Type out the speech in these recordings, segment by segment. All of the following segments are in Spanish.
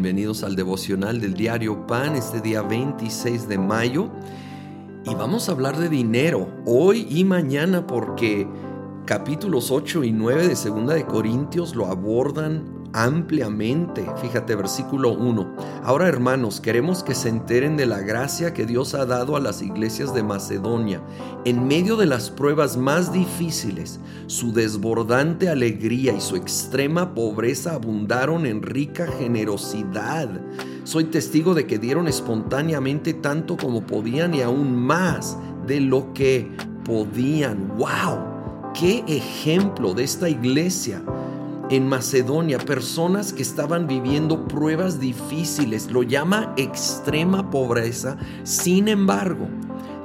bienvenidos al devocional del diario Pan este día 26 de mayo. Y vamos a hablar de dinero hoy y mañana porque capítulos 8 y 9 de Segunda de Corintios lo abordan ampliamente. Fíjate, versículo 1. Ahora hermanos, queremos que se enteren de la gracia que Dios ha dado a las iglesias de Macedonia. En medio de las pruebas más difíciles, su desbordante alegría y su extrema pobreza abundaron en rica generosidad. Soy testigo de que dieron espontáneamente tanto como podían y aún más de lo que podían. ¡Wow! ¡Qué ejemplo de esta iglesia! En Macedonia, personas que estaban viviendo pruebas difíciles, lo llama extrema pobreza, sin embargo,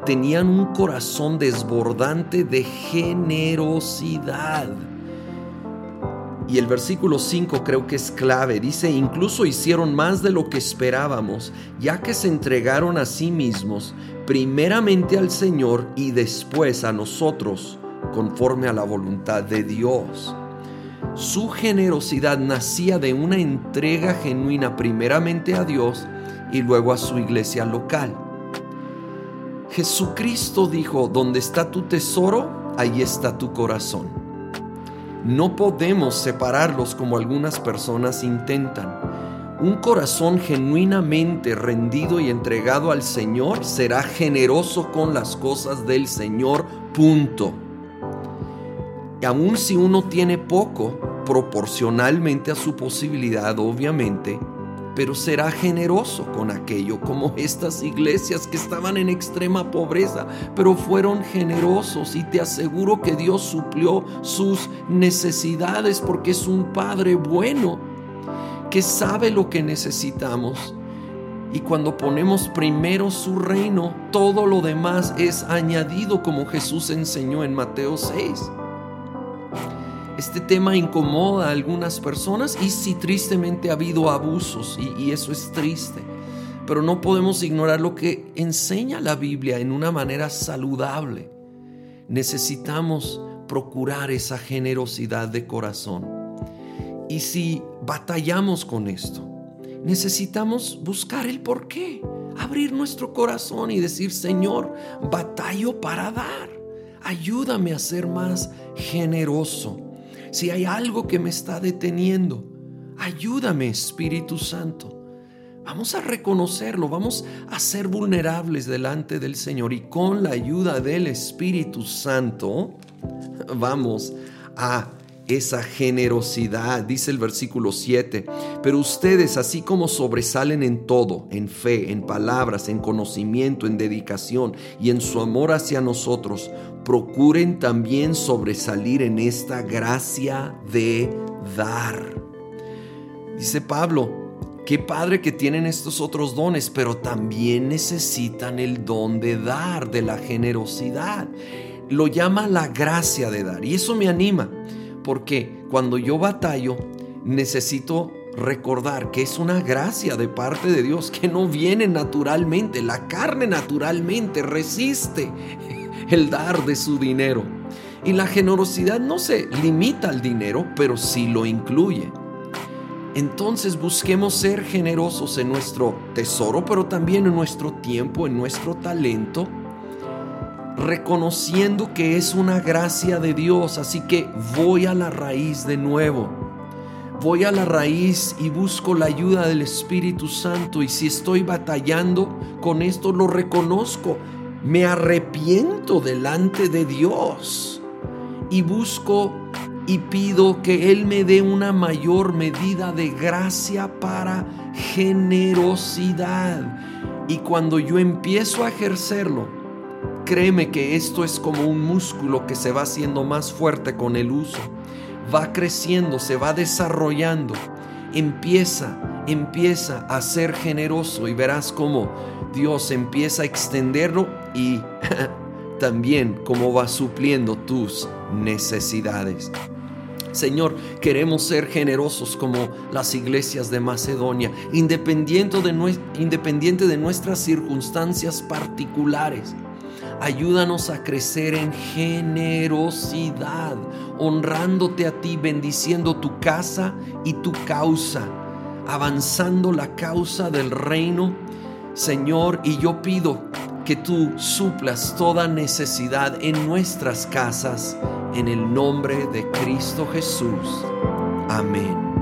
tenían un corazón desbordante de generosidad. Y el versículo 5 creo que es clave. Dice, incluso hicieron más de lo que esperábamos, ya que se entregaron a sí mismos, primeramente al Señor y después a nosotros, conforme a la voluntad de Dios. Su generosidad nacía de una entrega genuina primeramente a Dios y luego a su iglesia local. Jesucristo dijo, donde está tu tesoro, ahí está tu corazón. No podemos separarlos como algunas personas intentan. Un corazón genuinamente rendido y entregado al Señor será generoso con las cosas del Señor, punto. Aun si uno tiene poco, proporcionalmente a su posibilidad, obviamente, pero será generoso con aquello, como estas iglesias que estaban en extrema pobreza, pero fueron generosos y te aseguro que Dios suplió sus necesidades porque es un Padre bueno que sabe lo que necesitamos. Y cuando ponemos primero su reino, todo lo demás es añadido como Jesús enseñó en Mateo 6. Este tema incomoda a algunas personas y si tristemente ha habido abusos y, y eso es triste. Pero no podemos ignorar lo que enseña la Biblia en una manera saludable. Necesitamos procurar esa generosidad de corazón. Y si batallamos con esto, necesitamos buscar el por qué, abrir nuestro corazón y decir, Señor, batallo para dar. Ayúdame a ser más generoso si hay algo que me está deteniendo, ayúdame Espíritu Santo. Vamos a reconocerlo, vamos a ser vulnerables delante del Señor y con la ayuda del Espíritu Santo vamos a esa generosidad, dice el versículo 7. Pero ustedes, así como sobresalen en todo, en fe, en palabras, en conocimiento, en dedicación y en su amor hacia nosotros, procuren también sobresalir en esta gracia de dar. Dice Pablo, Qué padre que tienen estos otros dones, pero también necesitan el don de dar, de la generosidad. Lo llama la gracia de dar y eso me anima porque cuando yo batallo, necesito recordar que es una gracia de parte de Dios que no viene naturalmente. La carne naturalmente resiste el dar de su dinero. Y la generosidad no se limita al dinero, pero sí lo incluye. Entonces busquemos ser generosos en nuestro tesoro, pero también en nuestro tiempo, en nuestro talento reconociendo que es una gracia de Dios. Así que voy a la raíz de nuevo. Voy a la raíz y busco la ayuda del Espíritu Santo. Y si estoy batallando con esto, lo reconozco. Me arrepiento delante de Dios. Y busco y pido que Él me dé una mayor medida de gracia para generosidad. Y cuando yo empiezo a ejercerlo, Créeme que esto es como un músculo que se va haciendo más fuerte con el uso. Va creciendo, se va desarrollando. Empieza, empieza a ser generoso y verás cómo Dios empieza a extenderlo y también cómo va supliendo tus necesidades. Señor, queremos ser generosos como las iglesias de Macedonia, independiente de, independiente de nuestras circunstancias particulares. Ayúdanos a crecer en generosidad, honrándote a ti, bendiciendo tu casa y tu causa. avanzando la causa del reino, Señor, y yo pido que tú suplas toda necesidad en nuestras casas, en el nombre de Cristo Jesús. Amén.